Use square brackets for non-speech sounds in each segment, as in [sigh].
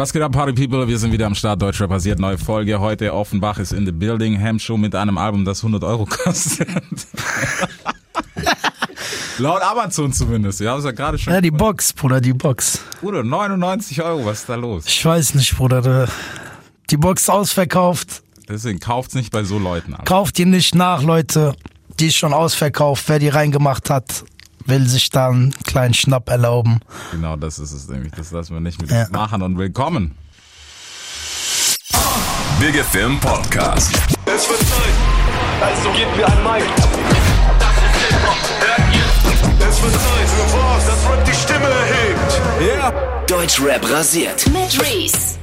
Was geht ab, Party People? Wir sind wieder am Start. Deutschrap basiert. Neue Folge. Heute Offenbach ist in the building. Ham Show mit einem Album, das 100 Euro kostet. [laughs] Laut Amazon zumindest. Ja, ist ja gerade schon. Ja, die Box, Bruder, die Box. Bruder, 99 Euro. Was ist da los? Ich weiß nicht, Bruder. Die Box ausverkauft. Deswegen kauft's nicht bei so Leuten an. Kauft die nicht nach, Leute. Die ist schon ausverkauft. Wer die reingemacht hat, will sich da einen kleinen Schnapp erlauben. Genau, das ist es nämlich. Das lassen wir nicht mit Ja. uns machen und willkommen. Big Film Podcast. Es wird Zeit, also gebt mir ein Mic. Das ist Hip-Hop, hört ihr? Es wird Zeit für was, das Rap die Stimme erhebt. Deutschrap rasiert. mit Reese.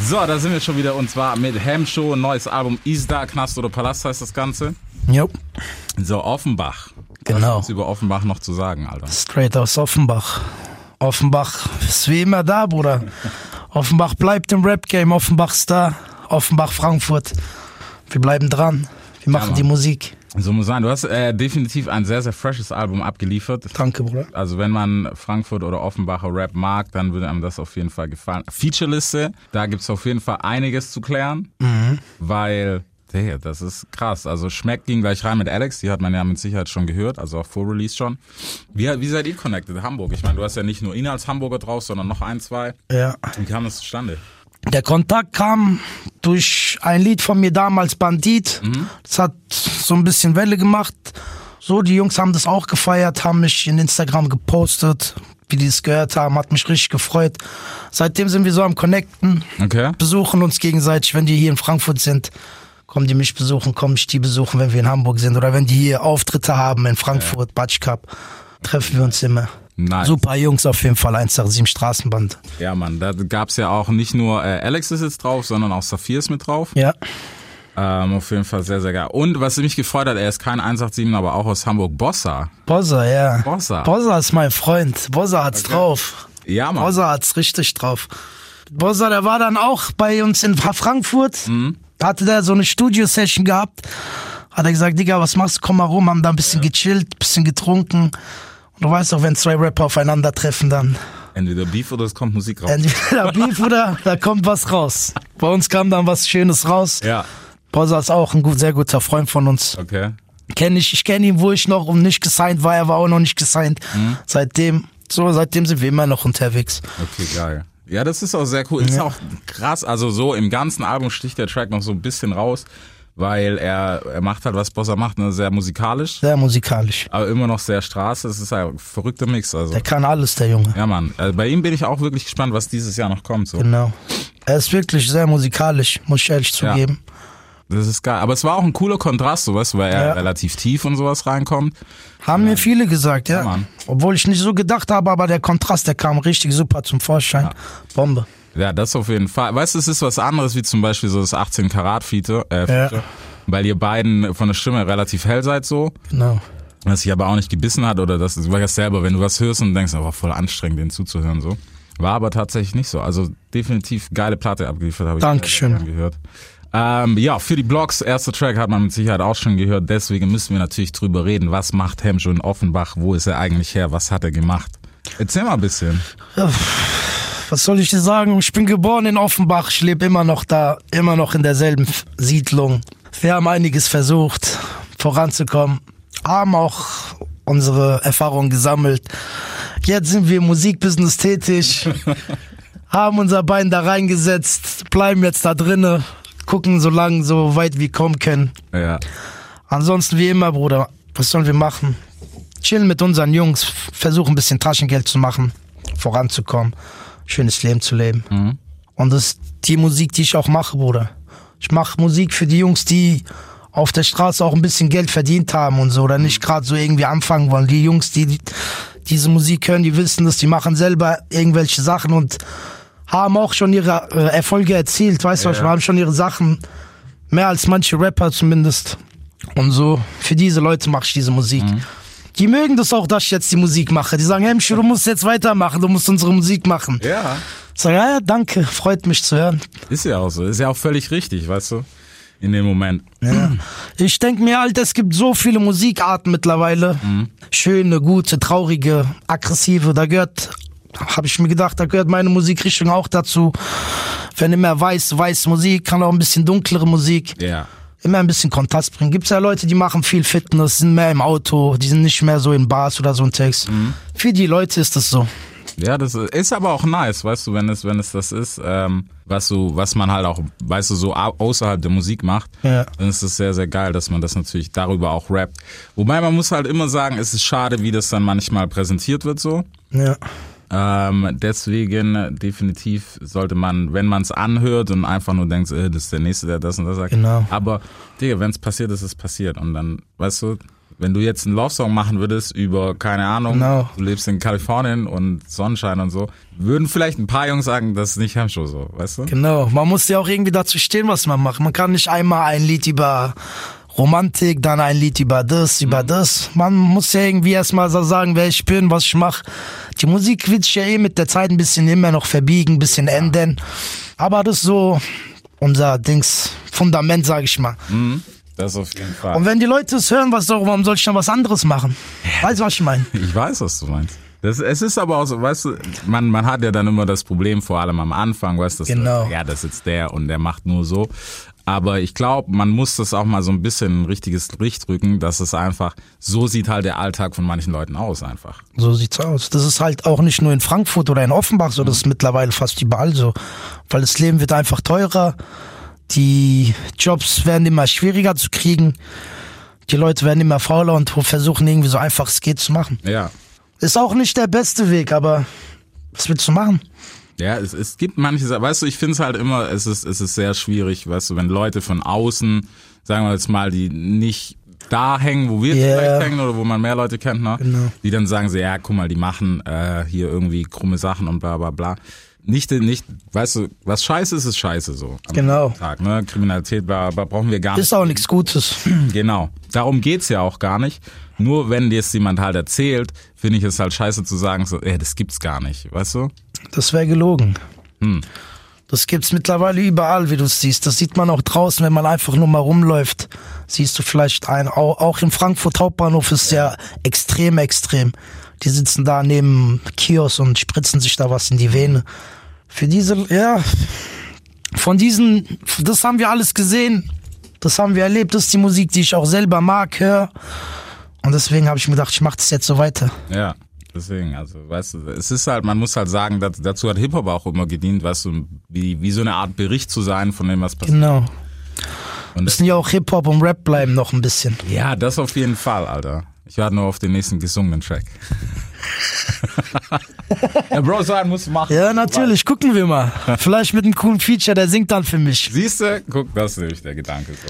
So, da sind wir schon wieder und zwar mit Ham Show. Neues Album Isda, Knast oder Palast heißt das Ganze. Jo, So, Offenbach. Was Genau. gibt's über Offenbach noch zu sagen, Alter? straight aus Offenbach. Offenbach ist wie immer da, Bruder. [laughs] Offenbach bleibt im Rap-Game. Offenbach ist da. Offenbach, Frankfurt. Wir bleiben dran. Wir machen Mann. die Musik. So muss sein. Du hast äh, definitiv ein sehr, sehr freshes Album abgeliefert. Danke, Bruder. Also wenn man Frankfurt oder Offenbacher Rap mag, dann würde einem das auf jeden Fall gefallen. Featureliste, da gibt's auf jeden Fall einiges zu klären, weil, hey, das ist krass. Also Schmeck ging gleich rein mit Alex, die hat man ja mit Sicherheit schon gehört, also auch vor Release schon. Wie, wie seid ihr connected? Hamburg. Ich meine, du hast ja nicht nur ihn als Hamburger drauf, sondern noch ein, zwei. Ja. Wie kam das zustande? Der Kontakt kam durch ein Lied von mir damals, Bandit. Das hat so ein bisschen Welle gemacht. So, die Jungs haben das auch gefeiert, haben mich in Instagram gepostet, wie die es gehört haben, hat mich richtig gefreut. Seitdem sind wir so am Connecten, Okay. besuchen uns gegenseitig, wenn die hier in Frankfurt sind. Kommen die mich besuchen, komme ich die besuchen, wenn wir in Hamburg sind. Oder wenn die hier Auftritte haben in Frankfurt, Batsch Cup, treffen wir uns immer. Nice. Super Jungs auf jeden Fall, 187 Straßenband. Ja, Mann, da gab's ja auch nicht nur äh, Alex ist jetzt drauf, sondern auch Saphir ist mit drauf. Ja, Ähm, auf jeden Fall sehr, sehr geil. Und was mich gefreut hat, er ist kein 187, aber auch aus Hamburg, Bossa. Bossa, ja. Bossa. Bossa ist mein Freund. Bossa hat's drauf. Ja, Mann. Bossa hat's richtig drauf. Bossa, der war dann auch bei uns in Frankfurt. Mhm. Hatte der so eine Studio-Session gehabt. Hat er gesagt, Digga, was machst du? Komm mal rum. Haben da ein bisschen gechillt, bisschen getrunken. Und du weißt doch, wenn zwei Rapper aufeinandertreffen, dann Entweder Beef oder es kommt Musik raus. entweder [laughs] Beef oder da kommt was raus. Bei uns kam dann was Schönes raus. ja, Bossa ist auch ein gut, sehr guter Freund von uns. okay. Kenn ich, ich kenne ihn, wo ich noch um nicht gesigned war, er war auch noch nicht gesigned. Mhm. Seitdem, so, seitdem sind wir immer noch unterwegs. Okay, geil. Ja, das ist auch sehr cool. Ist auch krass. Also so im ganzen Album sticht der Track noch so ein bisschen raus, weil er, er macht halt, was Bossa macht, ne, sehr musikalisch, Sehr musikalisch. aber immer noch sehr Straße. Es ist ein verrückter Mix. Also. Der kann alles, der Junge. Ja, Mann. Also bei ihm bin ich auch wirklich gespannt, was dieses Jahr noch kommt. So. Genau. Er ist wirklich sehr musikalisch, muss ich ehrlich zugeben. Das ist geil. Aber es war auch ein cooler Kontrast, so weißt du, weil er Ja. relativ tief und sowas reinkommt. Haben mir viele gesagt, ja. Ja. Obwohl ich nicht so gedacht habe, aber der Kontrast, der kam richtig super zum Vorschein. Bombe. Ja, das auf jeden Fall. Weißt du, es ist was anderes wie zum Beispiel so das 18 Karat Feature, äh, Feature weil ihr beiden von der Stimme relativ hell seid so. Genau. Was sich aber auch nicht gebissen hat oder das, du weißt selber, wenn du was hörst und denkst, oh, voll anstrengend, den zuzuhören so. War aber tatsächlich nicht so. Also definitiv geile Platte abgeliefert, habe ich Dankeschön. gehört. Ähm, ja, für die Blogs, erster Track hat man mit Sicherheit auch schon gehört, deswegen müssen wir natürlich drüber reden. Was macht Hemscho in Offenbach? Wo ist er eigentlich her? Was hat er gemacht? Erzähl mal ein bisschen. Was soll ich dir sagen? Ich bin geboren in Offenbach, ich lebe immer noch da, immer noch in derselben Siedlung. Wir haben einiges versucht, voranzukommen, haben auch unsere Erfahrungen gesammelt. Jetzt sind wir im Musikbusiness tätig, [laughs] haben unser Bein da reingesetzt, bleiben jetzt da drinnen, gucken so lang, so weit wir kommen können. Ja. Ansonsten wie immer, Bruder, was sollen wir machen? Chillen mit unseren Jungs, versuchen ein bisschen Taschengeld zu machen, voranzukommen, schönes Leben zu leben. Und das ist die Musik, die ich auch mache, Bruder. Ich mache Musik für die Jungs, die auf der Straße auch ein bisschen Geld verdient haben und so, oder nicht gerade so irgendwie anfangen wollen. Die Jungs, die diese Musik hören, die wissen das, die machen selber irgendwelche Sachen und haben auch schon ihre äh, Erfolge erzielt, weißt du, Ja. haben schon ihre Sachen, mehr als manche Rapper zumindest. Und so, für diese Leute mache ich diese Musik. Die mögen das auch, dass ich jetzt die Musik mache. Die sagen, Hemschi, du musst jetzt weitermachen, du musst unsere Musik machen. Ja. Ich sage, ja, ja, danke, freut mich zu hören. Ist ja auch so. Ist ja auch völlig richtig, weißt du? In dem Moment. Ja. Ich denke mir halt, es gibt so viele Musikarten mittlerweile. Schöne, gute, traurige, aggressive. Da gehört habe ich mir gedacht, da gehört meine Musikrichtung auch dazu. Wenn immer weiß, weiß Musik, kann auch ein bisschen dunklere Musik. Ja. Immer ein bisschen Kontrast bringen. Gibt's ja Leute, die machen viel Fitness, sind mehr im Auto, die sind nicht mehr so in Bars oder so ein Text. Für die Leute ist das so. Ja, das ist aber auch nice, weißt du, wenn es, wenn es das ist, ähm, was du, was man halt auch, weißt du, so au- außerhalb der Musik macht, Ja. dann ist es sehr, sehr geil, dass man das natürlich darüber auch rappt. Wobei man muss halt immer sagen, es ist schade, wie das dann manchmal präsentiert wird so. Ja. Ähm, deswegen definitiv sollte man, wenn man es anhört und einfach nur denkt, äh, das ist der Nächste, der das und das sagt. Genau. Aber, Digga, wenn es passiert ist, ist es passiert. Und dann, weißt du, wenn du jetzt einen Love-Song machen würdest über, keine Ahnung, Genau. du lebst in Kalifornien und Sonnenschein und so, würden vielleicht ein paar Jungs sagen, das ist nicht Hemshow so, weißt du? Genau, man muss ja auch irgendwie dazu stehen, was man macht. Man kann nicht einmal ein Lied über Romantik, dann ein Lied über das, über das. Man muss ja irgendwie erstmal so sagen, wer ich bin, was ich mache. Die Musik wird sich ja eh mit der Zeit ein bisschen immer noch verbiegen, ein bisschen ändern. Aber das ist so unser Dings, Fundament, sag ich mal. Das auf jeden Fall. Und wenn die Leute es hören, was warum soll ich dann was anderes machen? Weißt du, was ich meine? [laughs] Ich weiß, was du meinst. Das, es ist aber auch so, weißt du, man, man hat ja dann immer das Problem, vor allem am Anfang, weißt du, das- Genau. ja, das ist jetzt der und der macht nur so. Aber ich glaube, man muss das auch mal so ein bisschen in ein richtiges Licht rücken, dass es einfach, so sieht halt der Alltag von manchen Leuten aus einfach. So sieht's aus. Das ist halt auch nicht nur in Frankfurt oder in Offenbach so, das ist mittlerweile fast überall so. Weil das Leben wird einfach teurer, die Jobs werden immer schwieriger zu kriegen, die Leute werden immer fauler und versuchen irgendwie so einfach es geht zu machen. Ja. Ist auch nicht der beste Weg, aber was willst du machen? Ja, es, es gibt manche, weißt du, ich finde es halt immer, es ist, es ist sehr schwierig, weißt du, wenn Leute von außen, sagen wir jetzt mal, die nicht da hängen, wo wir Ja. vielleicht hängen oder wo man mehr Leute kennt, ne? Genau. die dann sagen so, ja, guck mal, die machen äh, hier irgendwie krumme Sachen und bla bla bla. Nicht, nicht, weißt du, was scheiße ist, ist scheiße so. Genau. Tag, ne? Kriminalität bla, bla, brauchen wir gar nicht. Ist auch nichts Gutes. [clears throat] Genau. Darum geht's ja auch gar nicht. Nur wenn dir jetzt jemand halt erzählt, finde ich es halt scheiße zu sagen, so, ey, das gibt's gar nicht, weißt du? Das wäre gelogen. Hm. Das gibt's mittlerweile überall, wie du es siehst. Das sieht man auch draußen, wenn man einfach nur mal rumläuft. Siehst du vielleicht ein, auch, auch im Frankfurt Hauptbahnhof ist ja extrem, extrem. Die sitzen da neben Kiosk und spritzen sich da was in die Vene. Für diese, ja, von diesen, das haben wir alles gesehen. Das haben wir erlebt. Das ist die Musik, die ich auch selber mag, höre. Und deswegen habe ich mir gedacht, ich mache das jetzt so weiter. Ja, deswegen, also, weißt du, es ist halt, man muss halt sagen, dat, dazu hat Hip-Hop auch immer gedient, weißt du, wie, wie so eine Art Bericht zu sein von dem, was passiert. Genau. Und Müssen ja auch Hip-Hop und Rap bleiben noch ein bisschen. ja, das auf jeden Fall, Alter. Ich warte nur auf den nächsten gesungenen Track. Ja, Bro, sagen muss machen. Ja, natürlich, gucken wir mal. Vielleicht mit einem coolen Feature, der singt dann für mich. Siehst du? Guck, das ist nämlich der Gedanke. So.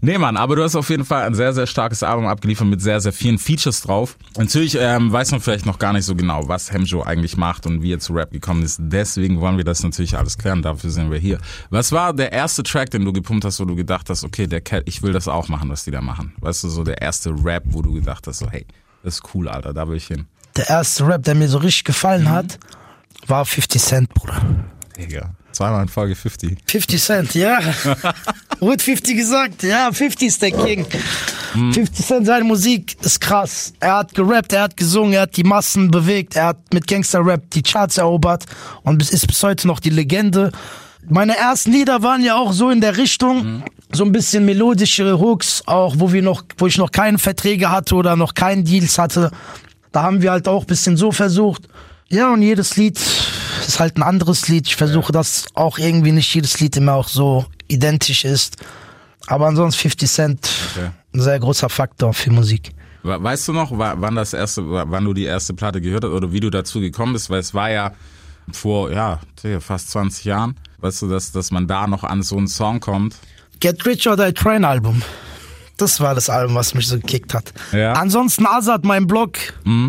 Nee, Mann, aber du hast auf jeden Fall ein sehr, sehr starkes Album abgeliefert mit sehr, sehr vielen Features drauf. Natürlich ähm, weiß man vielleicht noch gar nicht so genau, was Hemjo eigentlich macht und wie er zu Rap gekommen ist. Deswegen wollen wir das natürlich alles klären. Dafür sind wir hier. Was war der erste Track, den du gepumpt hast, wo du gedacht hast, okay, der Cat, ich will das auch machen, was die da machen? Weißt du, so der erste Rap, wo du gedacht hast, so, hey, das ist cool, Alter, da will ich hin. Der erste Rap, der mir so richtig gefallen hat, war 50 Cent, Bruder. Digga, zweimal in Folge 50. 50 Cent, ja. [laughs] Wurde 50 gesagt, ja, 50 ist der King. 50 Cent, seine Musik ist krass. Er hat gerappt, er hat gesungen, er hat die Massen bewegt, er hat mit Gangster-Rap die Charts erobert und ist bis heute noch die Legende. Meine ersten Lieder waren ja auch so in der Richtung, so ein bisschen melodischere Hooks, auch wo wir noch, wo ich noch keine Verträge hatte oder noch keinen Deals hatte. Da haben wir halt auch ein bisschen so versucht. Ja, und jedes Lied ist halt ein anderes Lied. Ich versuche, dass auch irgendwie nicht jedes Lied immer auch so identisch ist. Aber ansonsten 50 Cent, Okay. ein sehr großer Faktor für Musik. We- Weißt du noch, wa- wann das erste, wa- wann du die erste Platte gehört hast oder wie du dazu gekommen bist? Weil es war ja vor, ja, fast 20 Jahren. Weißt du, dass, dass man da noch an so einen Song kommt? Get Rich or Die Train Album. Das war das Album, was mich so gekickt hat. Ja. Ansonsten Azad, mein Blog.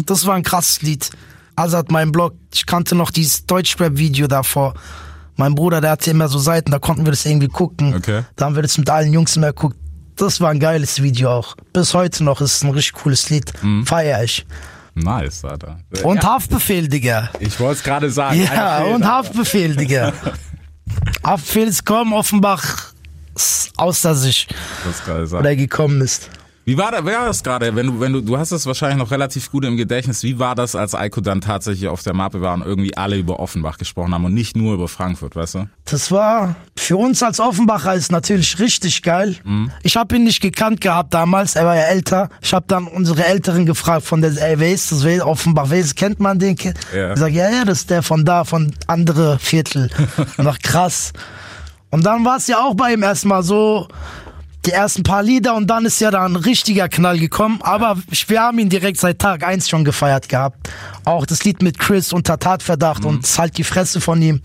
Das war ein krasses Lied. Azad, mein Blog. Ich kannte noch dieses Deutschrap-Video davor. Mein Bruder, der hatte immer so Seiten, da konnten wir das irgendwie gucken. Okay. Da haben wir das mit allen Jungs immer geguckt. Das war ein geiles Video auch. Bis heute noch ist es ein richtig cooles Lied. Feier ich. Nice, Alter. Und ja, Haftbefehl, Digga. ich wollte es gerade sagen. Ja, fehlt, und. Haftbefehl, Digga. [laughs] Haftbefehl ist gekommen, Offenbach außer sich, oder er gekommen ist. Wie war, da, wer war das gerade? Wenn du, wenn du, du hast es wahrscheinlich noch relativ gut im Gedächtnis. Wie war das, als Eiko dann tatsächlich auf der Mappe war und irgendwie alle über Offenbach gesprochen haben und nicht nur über Frankfurt, weißt du? Das war für uns als Offenbacher ist natürlich richtig geil. Mhm. Ich habe ihn nicht gekannt gehabt damals, er war ja älter. Ich habe dann unsere Älteren gefragt von der, ey, wer ist das? Wer, Offenbach, wer ist, kennt man den? Ja. Ich sag, ja, ja, das ist der von da, von andere Viertel. [laughs] und ach krass. Und dann war es ja auch bei ihm erstmal so, die ersten paar Lieder und dann ist ja da ein richtiger Knall gekommen. Aber wir haben ihn direkt seit Tag eins schon gefeiert gehabt. Auch das Lied mit Chris unter Tatverdacht und es ist halt die Fresse von ihm.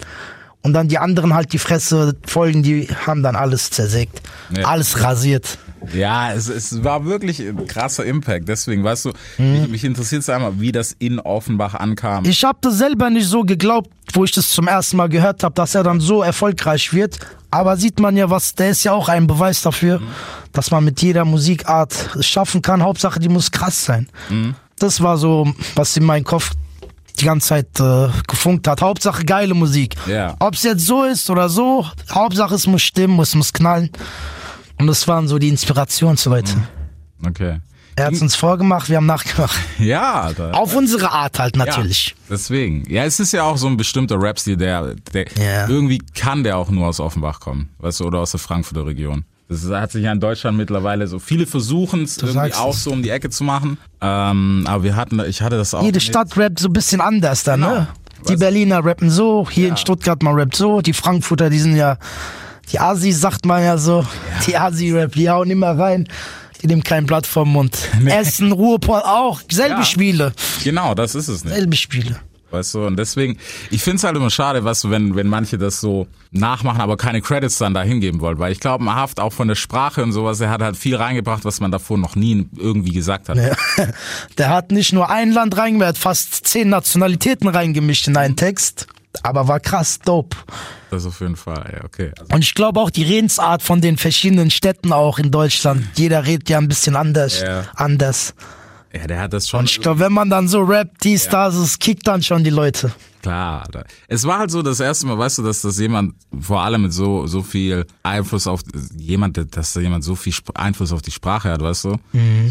Und dann die anderen halt die Fresse folgen, die haben dann alles zersägt. Ja. Alles rasiert. Ja, es, es war wirklich ein krasser Impact. Deswegen, weißt du, Mhm. mich, mich interessiert es einmal, wie das in Offenbach ankam. Ich habe das selber nicht so geglaubt, wo ich das zum ersten Mal gehört habe, dass er dann so erfolgreich wird. Aber sieht man ja, was, der ist ja auch ein Beweis dafür, dass man mit jeder Musikart es schaffen kann. Hauptsache, die muss krass sein. Das war so, was in meinem Kopf die ganze Zeit äh, gefunkt hat. Hauptsache geile Musik. Ja. Ob es jetzt so ist oder so, Hauptsache es muss stimmen, es muss knallen. Und das waren so die Inspirationsleute. Okay. Er hat uns vorgemacht, wir haben nachgemacht. [laughs] Ja, da, Auf unsere Art halt natürlich. Ja, deswegen. Ja, es ist ja auch so ein bestimmter Rap-Stil, der, der Ja. irgendwie kann der auch nur aus Offenbach kommen, weißt du, oder aus der Frankfurter Region. Das hat sich ja in Deutschland mittlerweile so. Viele versuchen es irgendwie auch es. so um die Ecke zu machen. Ähm, aber wir hatten, ich hatte das auch. Jede Stadt rappt so ein bisschen anders dann, Genau. ne? Die Weißt- Berliner rappen so, hier Ja. in Stuttgart man rappt so, die Frankfurter, die sind ja, die Asis sagt man ja so, die Asi-Rap, die hauen immer rein, die nehmen kein Blatt vom Mund. Essen, Ruhrpott auch, selbe Ja. Spiele, Genau, das ist es nicht. selbe Spiele. Weißt du, und deswegen, ich find's halt immer schade, weißt du, wenn, wenn manche das so nachmachen, aber keine Credits dann da hingeben wollen. Weil ich glaube, Haft auch von der Sprache und sowas, er hat halt viel reingebracht, was man davor noch nie irgendwie gesagt hat. Ja. [laughs] Der hat nicht nur ein Land reingemischt, er hat fast zehn Nationalitäten reingemischt in einen Text, aber war krass dope. Das auf jeden Fall, ja, okay. Also, Und ich glaube auch die Redensart von den verschiedenen Städten auch in Deutschland, jeder redet ja ein bisschen anders, Ja. anders. ja, der hat das schon. Und ich glaube, wenn man dann so rappt, dies, das, es kickt dann schon die Leute. Klar. Es war halt so das erste Mal, weißt du, dass das jemand, vor allem mit so, so viel Einfluss auf, jemand, dass da jemand so viel Einfluss auf die Sprache hat, weißt du?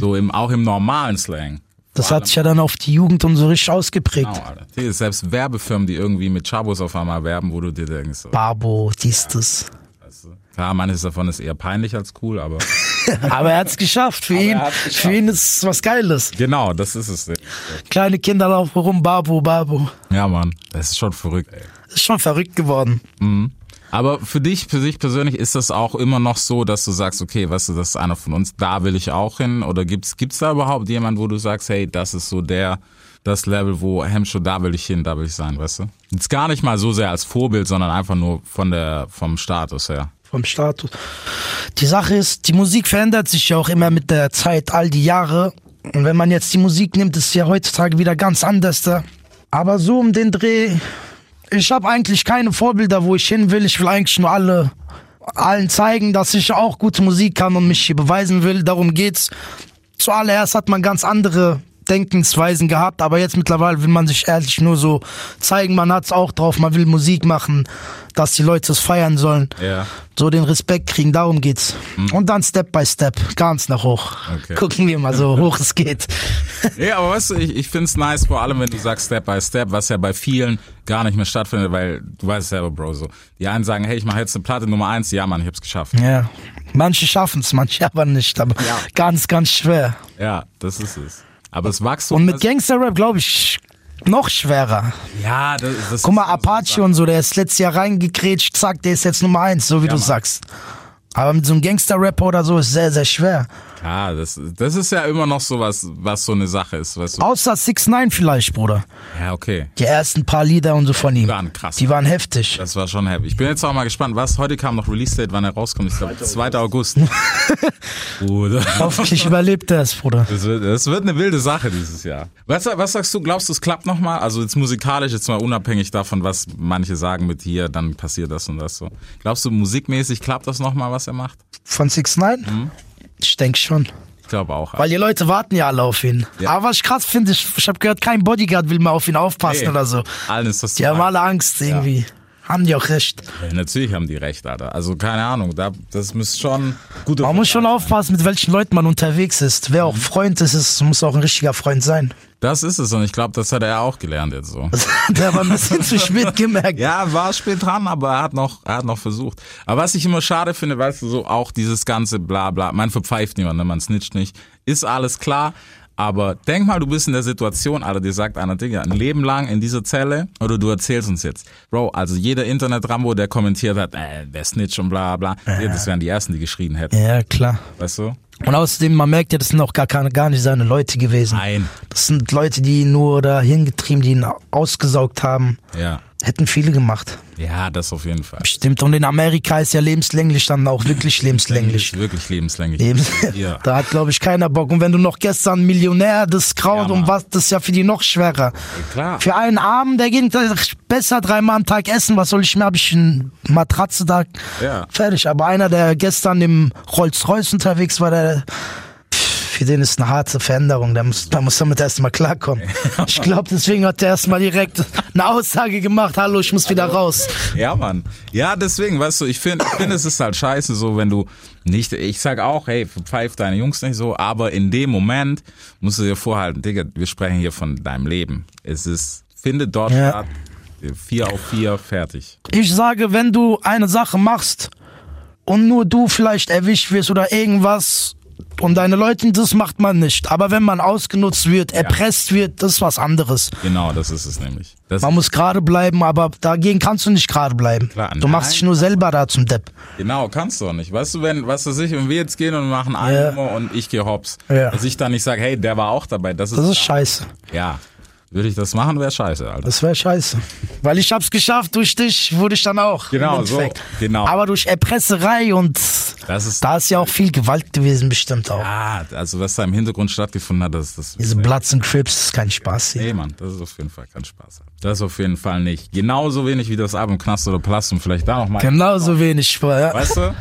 So im, auch im normalen Slang. Das hat sich ja dann auf die Jugend und so richtig ausgeprägt. Genau, Alter. Die- Selbst Werbefirmen, die irgendwie mit Chabos auf einmal werben, wo du dir denkst, so, Babo, dies, das. weißt du? Klar, manches davon ist eher peinlich als cool, aber [laughs] Aber er hat's geschafft. Für ihn, geschafft. für ihn ist es was Geiles. genau, das ist es. Kleine Kinder laufen rum, Babo, Babo. Ja, Mann, das ist schon verrückt, ey. Ist schon verrückt geworden. Aber für dich, für dich persönlich ist das auch immer noch so, dass du sagst, okay, weißt du, das ist einer von uns, da will ich auch hin? Oder gibt's, gibt's da überhaupt jemand, wo du sagst, hey, das ist so der, das Level, wo Hemshow, da will ich hin, da will ich sein, weißt du? Jetzt gar nicht mal so sehr als Vorbild, sondern einfach nur von der, vom Status her. vom Status. Die Sache ist, die Musik verändert sich ja auch immer mit der Zeit, all die Jahre. Und wenn man jetzt die Musik nimmt, ist sie ja heutzutage wieder ganz anders da. Aber so um den Dreh, ich habe eigentlich keine Vorbilder, wo ich hin will. Ich will eigentlich nur alle allen zeigen, dass ich auch gute Musik kann und mich hier beweisen will. Darum geht's. Zuallererst hat man ganz andere Denkensweisen gehabt, aber jetzt mittlerweile will man sich ehrlich nur so zeigen, man hat's auch drauf, man will Musik machen, dass die Leute es feiern sollen. Ja. So den Respekt kriegen, darum geht's. Und dann Step by Step, ganz nach hoch. Okay. Gucken wir mal so hoch es geht. [laughs] Ja, aber weißt du, ich, ich find's nice, vor allem wenn du sagst Step by Step, was ja bei vielen gar nicht mehr stattfindet, weil du weißt selber, Bro, so. Die einen sagen, hey, ich mache jetzt eine Platte Nummer eins, ja Mann, ich hab's geschafft. Ja. Manche schaffen's, manche aber nicht, aber Ja. ganz, ganz schwer. Ja, das ist es. Aber es Wachstum. Und mit das- Gangster-Rap, glaube ich, noch schwerer. Ja, das, das Guck mal, ist so Apache und so, der ist letztes Jahr reingekrätscht, zack, der ist jetzt Nummer eins, so wie du Mann. sagst. Aber mit so einem Gangster-Rapper oder so ist sehr, sehr schwer. Ja, das, das ist ja immer noch so was, was so eine Sache ist, weißt du? Außer 6 9 vielleicht, Bruder. Ja, okay. Die ersten paar Lieder und so von ihm. waren krass. Die waren heftig. Das war schon heavy. Ich bin jetzt auch mal gespannt, was heute kam noch Release-Date, wann er rauskommt. Ich glaube, 2. August. [laughs] Bruder. Hoffentlich überlebt er es, Bruder. Das wird, das wird eine wilde Sache dieses Jahr. Was, was sagst du, glaubst du, es klappt nochmal? Also jetzt musikalisch, jetzt mal unabhängig davon, was manche sagen mit hier, dann passiert das und das so. Glaubst du, musikmäßig klappt das nochmal, was er macht? Von 6 9 Mhm. Ich denke schon. Ich glaube auch. Weil die Leute warten ja alle auf ihn. Ja. Aber was ich krass finde, ich, ich habe gehört, kein Bodyguard will mehr auf ihn aufpassen Nee. oder so. Das zu Die haben alle Angst irgendwie. Haben die auch recht. Ja, natürlich haben die recht, Alter. Also keine Ahnung, da, das muss schon gute Man muss schon aufpassen, mit welchen Leuten man unterwegs ist. Wer Mhm. auch Freund ist, ist, muss auch ein richtiger Freund sein. Das ist es und ich glaube, das hat er auch gelernt jetzt so. Der war ein bisschen zu spät [laughs] gemerkt. Ja, war spät dran, aber er hat noch, er hat noch versucht. Aber was ich immer schade finde, weißt du, so auch dieses ganze bla bla, man verpfeift niemand, ne, man snitcht nicht, ist alles klar. Aber denk mal, du bist in der Situation, Alter, dir sagt einer, Digga, ein Leben lang in dieser Zelle oder du erzählst uns jetzt. Bro, also jeder Internet-Rambo, der kommentiert hat, äh, der Snitch und bla bla, ja, das wären die Ersten, die geschrien hätten, Ja, klar. weißt du? Und außerdem, man merkt ja, das sind auch gar, keine, gar nicht seine Leute gewesen. Nein. Das sind Leute, die ihn nur dahin getrieben, die ihn ausgesaugt haben. Ja. Hätten viele gemacht. Ja, das auf jeden Fall. Stimmt. Und in Amerika ist ja lebenslänglich dann auch wirklich lebenslänglich. Wirklich lebenslänglich. Lebens [laughs] Ja. Da hat, glaube ich, keiner Bock. Und wenn du noch gestern Millionär, das Kraut Ja, und was, das ist ja für die noch schwerer. klar. Für einen Armen, der geht besser dreimal am Tag essen. Was soll ich mehr? Hab ich eine Matratze da? Ja. Fertig. Aber einer, der gestern im Rolls-Royce unterwegs war, der, für den ist eine harte Veränderung. Der muss, der muss damit erstmal klarkommen. [laughs] Ich glaube, deswegen hat der erstmal direkt eine Aussage gemacht. Hallo, ich muss wieder raus. Ja, Mann. Ja, deswegen, weißt du, ich finde, ich finde, es ist halt scheiße, so, wenn du nicht, ich sag auch, hey, pfeif deine Jungs nicht so, aber in dem Moment musst du dir vorhalten, Digga, wir sprechen hier von deinem Leben. Es ist, findet dort Ja. statt, vier auf vier, fertig. Ich sage, wenn du eine Sache machst und nur du vielleicht erwischt wirst oder irgendwas und deine Leute, das macht man nicht. Aber wenn man ausgenutzt wird, erpresst wird, das ist was anderes. Genau, das ist es nämlich. Das, Man muss gerade bleiben, aber dagegen kannst du nicht gerade bleiben. Klar, du machst nein. dich nur selber da zum Depp. genau, kannst du auch nicht. Weißt du, wenn, was weiß ich, wenn wir jetzt gehen und machen Ja. Nummer und ich gehe hops, Ja. dass ich dann nicht sage, hey, der war auch dabei, das ist, Das ist scheiße. ja. Würde ich das machen, wäre scheiße, Alter. Das wäre scheiße. Weil ich hab's geschafft, durch dich wurde ich dann auch. Genau, so, genau. Aber durch Erpresserei und Das ist, da ist ja auch viel Gewalt gewesen, bestimmt auch. ah, also was da im Hintergrund stattgefunden hat, das, das Diese Bloods and Crips ist kein Spaß hier. Nee, Mann, das ist auf jeden Fall kein Spaß. Das auf jeden Fall nicht. Genauso wenig wie das Album Knast oder Palast und vielleicht da nochmal. Genauso wenig. Ja. Weißt du?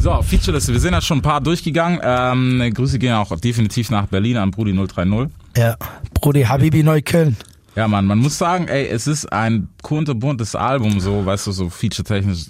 So, Featureliste. Wir sind ja schon ein paar durchgegangen. Ähm, Grüße gehen auch definitiv nach Berlin an Brudi 030. Ja, Brudi Habibi Neukölln. Ja, Mann, man muss sagen, ey, es ist ein kunterbuntes Album, so, weißt du, so feature-technisch.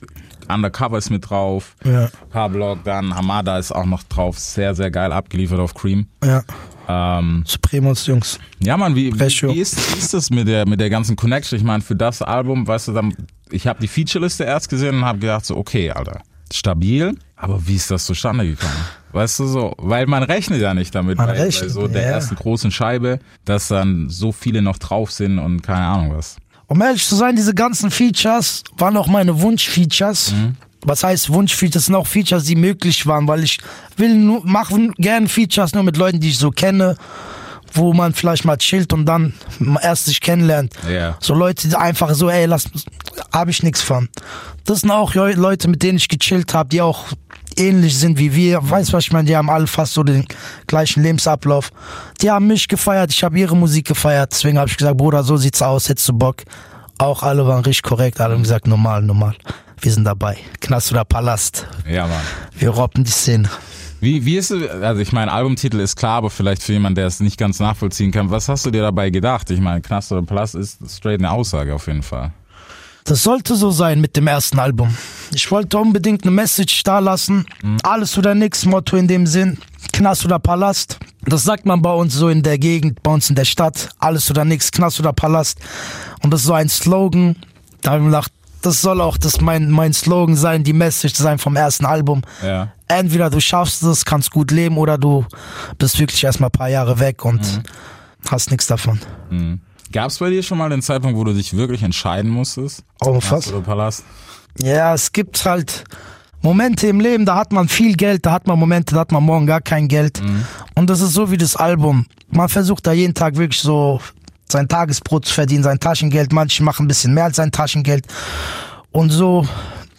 Undercover ist mit drauf. Ja. Pablock, dann Hamada ist auch noch drauf. Sehr, sehr geil abgeliefert auf Cream. Ja, Ähm, Supremos Jungs. Ja, Mann, wie, wie, wie, ist, wie ist das mit der, mit der ganzen Connection? Ich meine, für das Album, weißt du, dann, ich habe die Featureliste erst gesehen und habe gedacht so, okay, Alter, stabil, aber wie ist das zustande gekommen? Weißt du so, weil man rechnet ja nicht damit, Man bei, bei rechnet, so der ja. ersten großen Scheibe, dass dann so viele noch drauf sind und keine Ahnung was. Um ehrlich zu sein, diese ganzen Features waren auch meine Wunschfeatures. Mhm. Was heißt Wunschfeatures? Das sind auch Features, die möglich waren, weil ich will nur, machen gerne Features nur mit Leuten, die ich so kenne, wo man vielleicht mal chillt und dann erst sich kennenlernt. Ja. So Leute, die einfach so, ey, lass, hab ich nichts von. Das sind auch Le- Leute, mit denen ich gechillt habe, die auch ähnlich sind wie wir. Weißt was ich meine? Die haben alle fast so den gleichen Lebensablauf. Die haben mich gefeiert, ich habe ihre Musik gefeiert. Deswegen habe ich gesagt, Bruder, so sieht's aus, hättest du Bock. Auch alle waren richtig korrekt, alle haben gesagt, normal, normal. Wir sind dabei. Knast oder Palast. Ja, Mann. Wir robben die Szene. Wie, wie ist es, also ich meine, Albumtitel ist klar, aber vielleicht für jemanden, der es nicht ganz nachvollziehen kann, was hast du dir dabei gedacht? Ich meine, Knast oder Palast ist straight eine Aussage auf jeden Fall. Das sollte so sein mit dem ersten Album. Ich wollte unbedingt eine Message da lassen. Alles oder nix, Motto in dem Sinn. Knast oder Palast. Das sagt man bei uns so in der Gegend, bei uns in der Stadt. Alles oder nix, Knast oder Palast. Und das ist so ein Slogan. Da habe ich mir gedacht, das soll auch das mein, mein Slogan sein, die Message sein vom ersten Album. Ja. Entweder du schaffst es, kannst gut leben, oder du bist wirklich erstmal ein paar Jahre weg und hast nichts davon. Gab es bei dir schon mal den Zeitpunkt, wo du dich wirklich entscheiden musstest? Oh, was? oder Palast? Ja, es gibt halt Momente im Leben, da hat man viel Geld, da hat man Momente, da hat man morgen gar kein Geld. Und das ist so wie das Album. Man versucht da jeden Tag wirklich so sein Tagesbrot zu verdienen, sein Taschengeld. Manche machen ein bisschen mehr als sein Taschengeld. Und so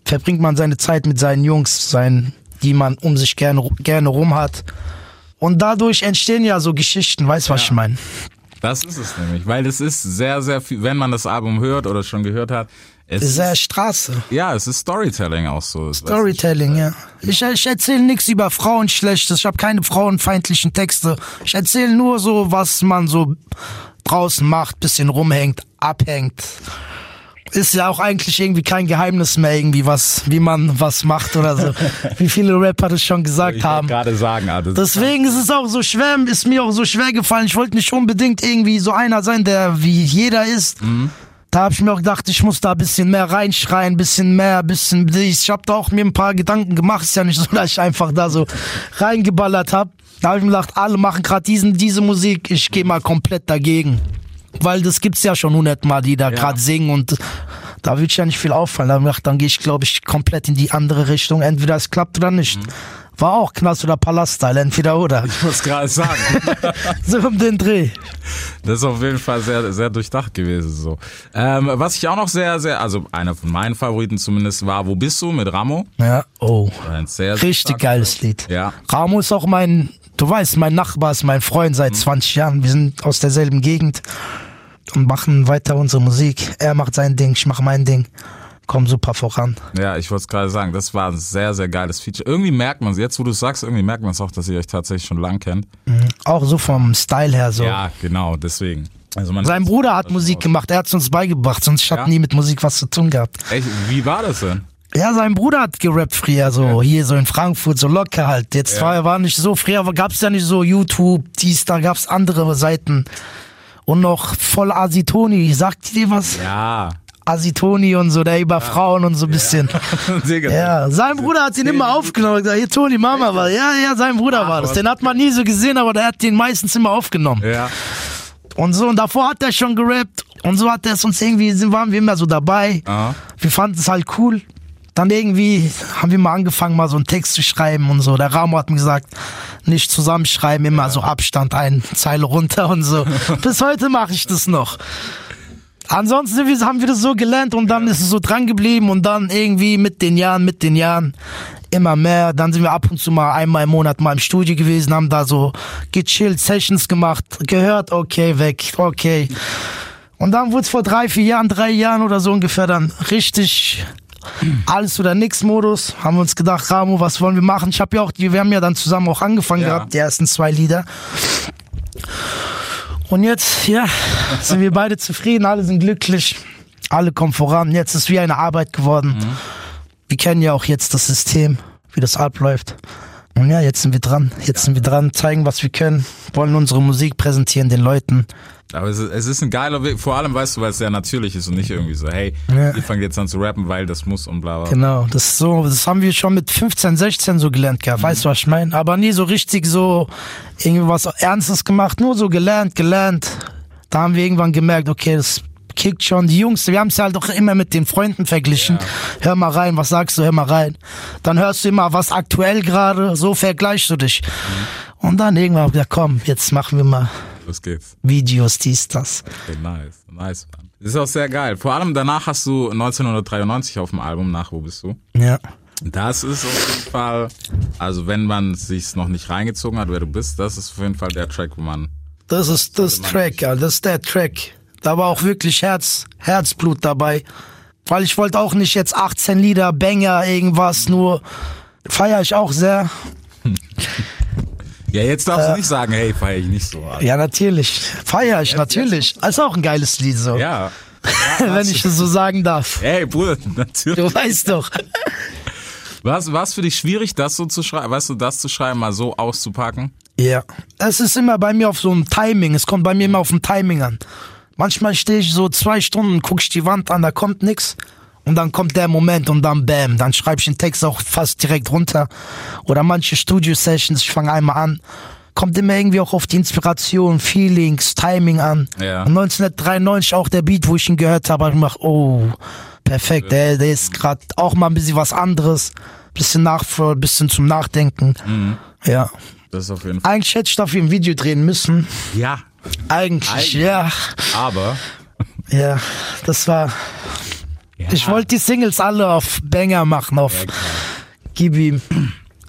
verbringt man seine Zeit mit seinen Jungs, seinen, die man um sich gerne, gerne rum hat. Und dadurch entstehen ja so Geschichten, weißt du, was ich meine? Das ist es nämlich, weil es ist sehr, sehr viel, wenn man das Album hört oder schon gehört hat, es Ist ja Straße. ja, es ist Storytelling auch so. Storytelling, ja. Ich, ich erzähle nichts über Frauen Schlechtes. Ich habe keine frauenfeindlichen Texte. Ich erzähle nur so, was man so draußen macht, bisschen rumhängt, abhängt. Ist ja auch eigentlich irgendwie kein Geheimnis mehr, irgendwie was, wie man was macht oder so. [laughs] wie viele Rapper das schon gesagt Ich haben. wollte gerade sagen, das Deswegen ist es auch so schwer, ist mir auch so schwer gefallen. Ich wollte nicht unbedingt irgendwie so einer sein, der wie jeder ist. Da habe ich mir auch gedacht, ich muss da ein bisschen mehr reinschreien, ein bisschen mehr, ein bisschen. Ich habe da auch mir ein paar Gedanken gemacht. Ist ja nicht so, dass ich einfach da so reingeballert habe. Da habe ich mir gedacht, alle machen gerade diesen diese Musik. Ich gehe mal komplett dagegen, weil das gibt's ja schon hundertmal, die da gerade singen und da wird ja nicht viel auffallen. Da hab ich mir gedacht, dann gehe ich, glaube ich, komplett in die andere Richtung. Entweder es klappt oder nicht. War auch Knast oder Palast-Style, entweder oder. ich muss gerade sagen. [laughs] So um den Dreh. Das ist auf jeden Fall sehr, sehr durchdacht gewesen. So. Ähm, was ich auch noch sehr, sehr, also einer von meinen Favoriten zumindest war, wo bist du mit Ramo? Ja, oh. Ein sehr, Richtig geiles Lied. Ja. Ramo ist auch mein, du weißt, mein Nachbar ist mein Freund seit 20 Jahren. Wir sind aus derselben Gegend und machen weiter unsere Musik. Er macht sein Ding, ich mache mein Ding. Komm super voran. Ja, ich wollte es gerade sagen, das war ein sehr, sehr geiles Feature. Irgendwie merkt man es, jetzt wo du es sagst, irgendwie merkt man es auch, dass ihr euch tatsächlich schon lang kennt. Auch so vom Style her so. Ja, genau, deswegen. Also Sein Bruder hat Musik gemacht, er hat es uns beigebracht, sonst ich Ja? nie mit Musik was zu tun gehabt. Echt, wie war das denn? Ja, sein Bruder hat gerappt früher, so hier so in Frankfurt, so locker halt. Jetzt Ja. war, war nicht so, früher gab's ja nicht so YouTube, dies, da gab's andere Seiten. Und noch voll Asitoni, sagt dir was? Ja. Asitoni und so, der über Frauen und so ein bisschen. [laughs] Digga. Ja, sein Bruder hat ihn immer aufgenommen. Gesagt, Hier, Toni, Mama war. Ja, ja, sein Bruder war das. Den hat man nie so gesehen, aber der hat den meistens immer aufgenommen. Ja. Und so, und davor hat er schon gerappt. Und so hat er es uns irgendwie, sind, waren wir immer so dabei. Aha. Wir fanden es halt cool. Dann irgendwie haben wir mal angefangen, mal so einen Text zu schreiben und so. Der Ramo hat mir gesagt, nicht zusammenschreiben, immer so Abstand, ein Zeile runter und so. [laughs] Bis heute mache ich das noch. Ansonsten haben wir das so gelernt und dann ist es so dran geblieben und dann irgendwie mit den Jahren, mit den Jahren immer mehr. Dann sind wir ab und zu mal einmal im Monat mal im Studio gewesen, haben da so gechillt, Sessions gemacht, gehört, okay, weg, okay. Und dann wurde es vor drei, vier Jahren, drei Jahren oder so ungefähr dann richtig alles oder nix Modus. Haben wir uns gedacht, Ramo, was wollen wir machen? Ich habe ja auch, wir haben ja dann zusammen auch angefangen Ja. gehabt, die ersten zwei Lieder. Und jetzt, ja, sind wir beide zufrieden, alle sind glücklich, alle kommen voran. Jetzt ist wie eine Arbeit geworden. Wir kennen ja auch jetzt das System, wie das abläuft. Und ja, jetzt sind wir dran. Jetzt sind wir dran, zeigen, was wir können, wollen unsere Musik präsentieren den Leuten. Aber es ist, es ist ein geiler Weg, vor allem weißt du, weil es sehr natürlich ist und nicht irgendwie so, hey, Ja. ihr fangt jetzt an zu rappen, weil das muss und bla bla. Genau, das ist so, das haben wir schon mit 15, 16 so gelernt gehabt. Weißt du, was ich meine? Aber nie so richtig so irgendwas Ernstes gemacht, nur so gelernt, gelernt. Da haben wir irgendwann gemerkt, okay, das kickt schon. Die Jungs, wir haben es halt auch immer mit den Freunden verglichen. Hör mal rein, was sagst du, hör mal rein. Dann hörst du immer, was aktuell gerade, so vergleichst du dich. Und dann irgendwann hab ich gesagt, komm, jetzt machen wir mal Los geht's. Videos, dies, das. Okay, nice. Nice, man. Ist auch sehr geil. Vor allem danach hast du 1993 auf dem Album nach Wo bist du? Ja. Das ist auf jeden Fall, also wenn man sich's noch nicht reingezogen hat, wer du bist, das ist auf jeden Fall der Track, wo man Das ist das Track, ja, das ist der Track. Da war auch wirklich Herz, Herzblut dabei. Weil ich wollte auch nicht jetzt 18 Lieder, Banger, irgendwas, nur feiere ich auch sehr. [laughs] Ja, jetzt darfst du nicht sagen, hey, feier ich nicht so. Ja, natürlich. Feiere ich, natürlich. Ist auch ein geiles Lied so. Ja. [laughs] Wenn ich das so sagen darf. Hey, Bruder, natürlich. Du weißt doch. Was war es für dich schwierig, das so zu schreiben, weißt du, das zu schreiben, mal so auszupacken? Ja. Es ist immer bei mir auf so ein Timing. Es kommt bei mir immer auf ein Timing an. Manchmal stehe ich so zwei Stunden, guck ich die Wand an, da kommt nix. Und dann kommt der Moment und dann bam, dann schreibe ich den Text auch fast direkt runter. Oder manche Studio-Sessions, ich fange einmal an. Kommt immer irgendwie auch auf die Inspiration, Feelings, Timing an. Ja. Und 1993 auch der Beat, wo ich ihn gehört habe, hab ich gemacht, oh, perfekt, der, der ist gerade auch mal ein bisschen was anderes. Bisschen nach, bisschen zum Nachdenken. Ja. Das ist auf jeden Fall. Eigentlich hätte ich dafür ein Video drehen müssen. Ja, Eigentlich, Eigentlich. ja. aber Ja, das war. Ich wollte die Singles alle auf Banger machen, auf Gib ihm.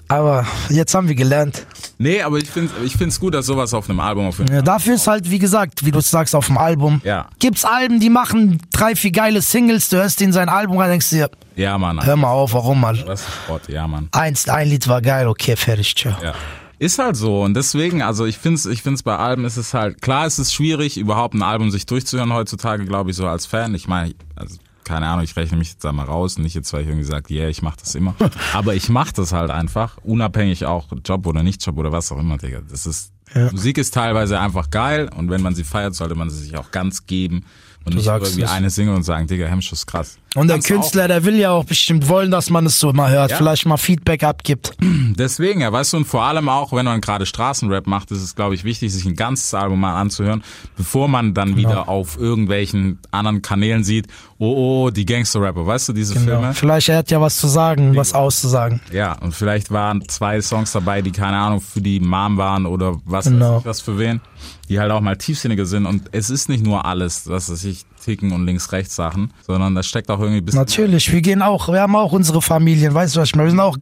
Aber jetzt haben wir gelernt. nee, aber ich finde ich find's gut, dass sowas auf einem Album auf Ja, dafür ist halt, wie gesagt, wie du sagst, auf dem Album. Ja. Gibt's Alben, die machen drei, vier geile Singles, du hörst in sein Album rein, denkst dir, Ja, Mann. hör mal auf, warum mal? Das ist Sport, ja, Mann. Eins, ein Lied war geil, okay, fertig, ciao. Ja. Ist halt so und deswegen, also ich find's, ich find's bei Alben ist es halt, klar ist es schwierig, überhaupt ein Album sich durchzuhören heutzutage, glaube ich, so als Fan. Ich meine, also keine Ahnung, ich rechne mich jetzt da mal raus, nicht jetzt, weil ich irgendwie sage, yeah, ich mach das immer. [laughs] Aber ich mach das halt einfach, unabhängig auch Job oder nicht Job oder was auch immer, Digga. Das ist, Ja. Musik ist teilweise einfach geil und wenn man sie feiert, sollte man sie sich auch ganz geben und nicht sagst irgendwie es. eine singen und sagen, Digga, Hemmschuh ist krass. Und der Künstler, der will ja auch bestimmt wollen, dass man es so mal hört, Ja. vielleicht mal Feedback abgibt. [clears throat] Deswegen, ja, weißt du, und vor allem auch, wenn man gerade Straßenrap macht, ist es, glaube ich, wichtig, sich ein ganzes Album mal anzuhören, bevor man dann Genau. wieder auf irgendwelchen anderen Kanälen sieht, oh, oh, die Gangster-Rapper, weißt du, diese Filme? Genau. Vielleicht er hat ja was zu sagen, was auszusagen. Ja, und vielleicht waren zwei Songs dabei, die, keine Ahnung, für die Mom waren oder was Genau. weiß ich was für wen, die halt auch mal tiefsinniger sind. Und es ist nicht nur alles, was weiß ich, Ticken und Links-Rechts-Sachen, sondern da steckt auch irgendwie ein bisschen... Natürlich, wir gehen auch, wir haben auch unsere Familien, weißt du was ich meine? Wir sind auch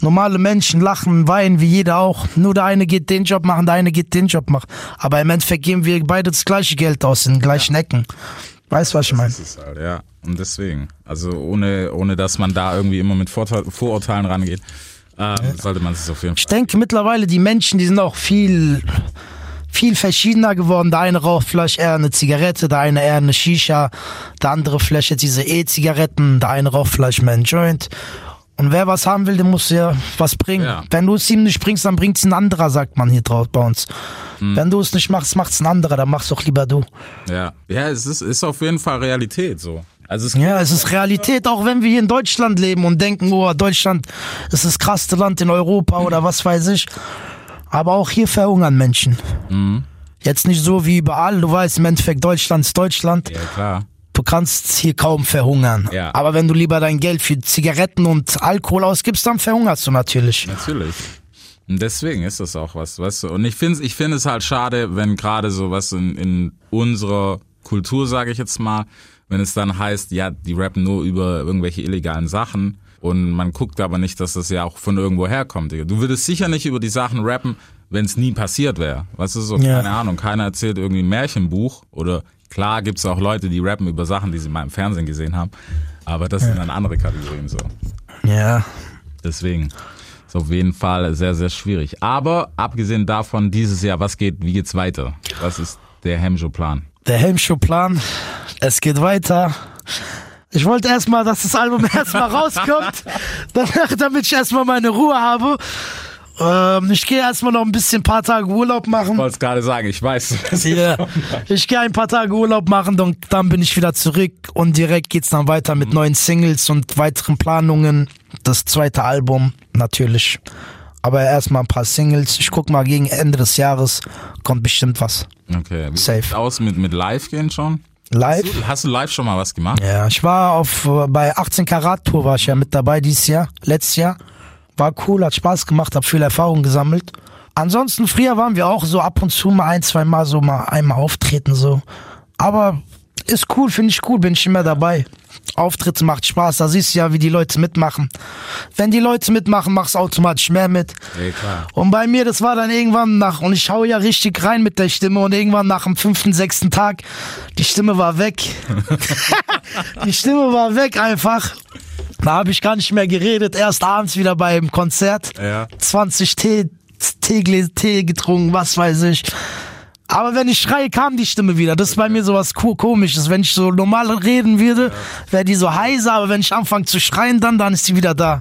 normale Menschen, lachen, weinen, wie jeder auch. Nur der eine geht den Job machen, der eine geht den Job machen. Aber im Endeffekt geben wir beide das gleiche Geld aus in den gleichen Ecken. Weißt du, was ich meine? Das ist halt, ja. Und deswegen, also ohne, ohne dass man da irgendwie immer mit Vorteil, Vorurteilen rangeht, äh, sollte man es auf jeden Ich Fall. denke mittlerweile, die Menschen, die sind auch viel, viel verschiedener geworden. Der eine raucht vielleicht eher eine Zigarette, der eine eher eine Shisha, der andere vielleicht jetzt diese E-Zigaretten, der eine raucht vielleicht mehr einen Joint. Und wer was haben will, der muss ja was bringen. Ja. Wenn du es ihm nicht bringst, dann bringt's ein anderer, sagt man hier drauf bei uns. Wenn du es nicht machst, macht's ein anderer, dann mach's doch lieber du. Ja, ja, es ist, ist auf jeden Fall Realität so. Also es Ja, es ist Realität, auch wenn wir hier in Deutschland leben und denken, oh, Deutschland ist das krasseste Land in Europa oder was weiß ich. Aber auch hier verhungern Menschen. Jetzt nicht so wie überall, du weißt, im Endeffekt Deutschland ist Deutschland. ja klar. Du kannst hier kaum verhungern. Ja. Aber wenn du lieber dein Geld für Zigaretten und Alkohol ausgibst, dann verhungerst du natürlich. Natürlich. Und deswegen ist das auch was, weißt du. Und ich finde ich finde es halt schade, wenn gerade so was in, in unserer Kultur, sage ich jetzt mal, wenn es dann heißt, ja, die rappen nur über irgendwelche illegalen Sachen und man guckt aber nicht, dass das ja auch von irgendwo herkommt. Du würdest sicher nicht über die Sachen rappen, wenn es nie passiert wäre. Weißt du, so, Ja. keine Ahnung, keiner erzählt irgendwie ein Märchenbuch oder klar gibt's auch Leute, die rappen über Sachen, die sie mal im Fernsehen gesehen haben, aber das sind dann andere Kategorien so. Ja. Deswegen ist auf jeden Fall sehr, sehr schwierig. Aber abgesehen davon, dieses Jahr, was geht, wie geht's weiter? Was ist der Hemjo-Plan? Der Helmschuh-Plan, es geht weiter. Ich wollte erstmal, dass das Album [laughs] erstmal rauskommt, danach, [laughs] damit ich erstmal meine Ruhe habe. Ähm, ich gehe erstmal noch ein bisschen ein paar Tage Urlaub machen. Ich wollte es gerade sagen, ich weiß. Ja. Ich gehe ein paar Tage Urlaub machen, dann, dann bin ich wieder zurück und direkt geht's dann weiter mit neuen Singles und weiteren Planungen. Das zweite Album natürlich. Aber erstmal ein paar Singles. Ich guck mal, gegen Ende des Jahres kommt bestimmt was. Okay. Wie Safe. aus mit, mit Live gehen schon? Live? Hast du, hast du live schon mal was gemacht? Ja, ich war auf äh, bei 18 Karat Tour war ich ja mit dabei dieses Jahr, letztes Jahr. War cool, hat Spaß gemacht, hab viel Erfahrung gesammelt. Ansonsten früher waren wir auch so ab und zu mal ein, zwei Mal so mal einmal auftreten so. Aber ist cool, finde ich cool, bin ich immer dabei. Auftritte macht Spaß, da siehst du ja, wie die Leute mitmachen. Wenn die Leute mitmachen, machst du automatisch mehr mit. Ja, klar. Und bei mir, das war dann irgendwann nach, und ich hau ja richtig rein mit der Stimme und irgendwann nach dem fünften, sechsten Tag, die Stimme war weg. [laughs] die Stimme war weg einfach. Da habe ich gar nicht mehr geredet, erst abends wieder beim Konzert. Ja. 20 Tee, Tee, Tee getrunken, was weiß ich. Aber wenn ich schreie, kam die Stimme wieder. Das ist bei mir sowas ko- komisches. Wenn ich so normal reden würde, wäre die so heiser, aber wenn ich anfange zu schreien, dann, dann ist die wieder da.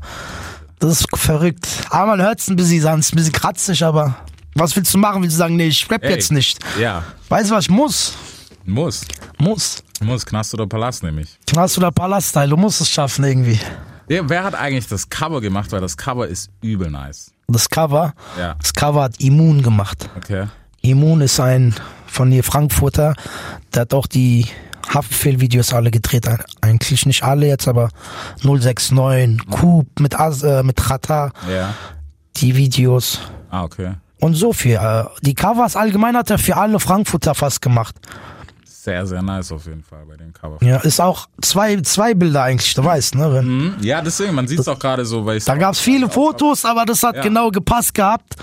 Das ist verrückt. Aber man hört es ein bisschen, an, es ist ein bisschen kratzig, aber was willst du machen? Willst du sagen, nee, ich rap Ey. jetzt nicht? Ja. Weißt du, was ich muss? Muss. Muss. Muss. Knast oder Palast nämlich. Knast oder Palastteil, du musst es schaffen irgendwie. Ja, wer hat eigentlich das Cover gemacht? Weil das Cover ist übel nice. Das Cover, Ja. das Cover hat Immun gemacht. Okay. Immun ist ein von hier Frankfurter, der hat auch die Haftbefehl-Videos alle gedreht. Eigentlich nicht alle jetzt, aber 069, Coop mit, As, äh, mit Chata, Ja. die Videos. Ah, okay. Und so viel. Äh, die Covers allgemein hat er für alle Frankfurter fast gemacht. Sehr, sehr nice auf jeden Fall bei dem Cover. Ja, ist auch zwei, zwei Bilder eigentlich, du weißt, ne? Wenn, Mhm. Ja, deswegen, man sieht es auch gerade so, weil ich Da gab's viele Fotos, aber das hat Ja. genau gepasst gehabt.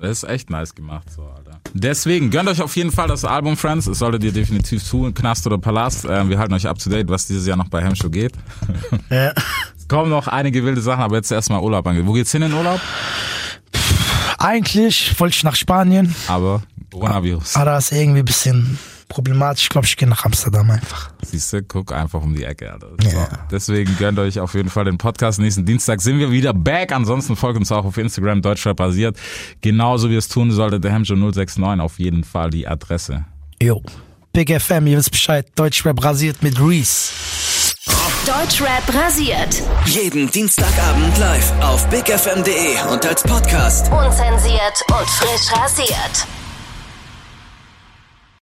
Das ist echt nice gemacht, so, Deswegen, gönnt euch auf jeden Fall das Album, Friends. Es solltet ihr definitiv tun, Knast oder Palast. Ähm, wir halten euch up to date, was dieses Jahr noch bei Hemshow geht. [laughs] Ja. Es kommen noch einige wilde Sachen, aber jetzt erstmal Urlaub angeht. Wo geht's hin in Urlaub? Eigentlich wollte ich nach Spanien, Aber Coronavirus. aber da ist irgendwie ein bisschen problematisch. Ich glaube, ich gehe nach Amsterdam einfach. Siehst du, guck einfach um die Ecke. Alter. Ja. So. Deswegen gönnt euch auf jeden Fall den Podcast. Nächsten Dienstag sind wir wieder back. Ansonsten folgt uns auch auf Instagram, Deutschrap basiert. Genauso wie es tun sollte, der Hemjo 069 auf jeden Fall die Adresse. Jo. Big FM, ihr wisst Bescheid. Deutschrap rasiert mit Reese. Deutschrap rasiert. Jeden Dienstagabend live auf bigfm.de und als Podcast. Unzensiert und frisch rasiert.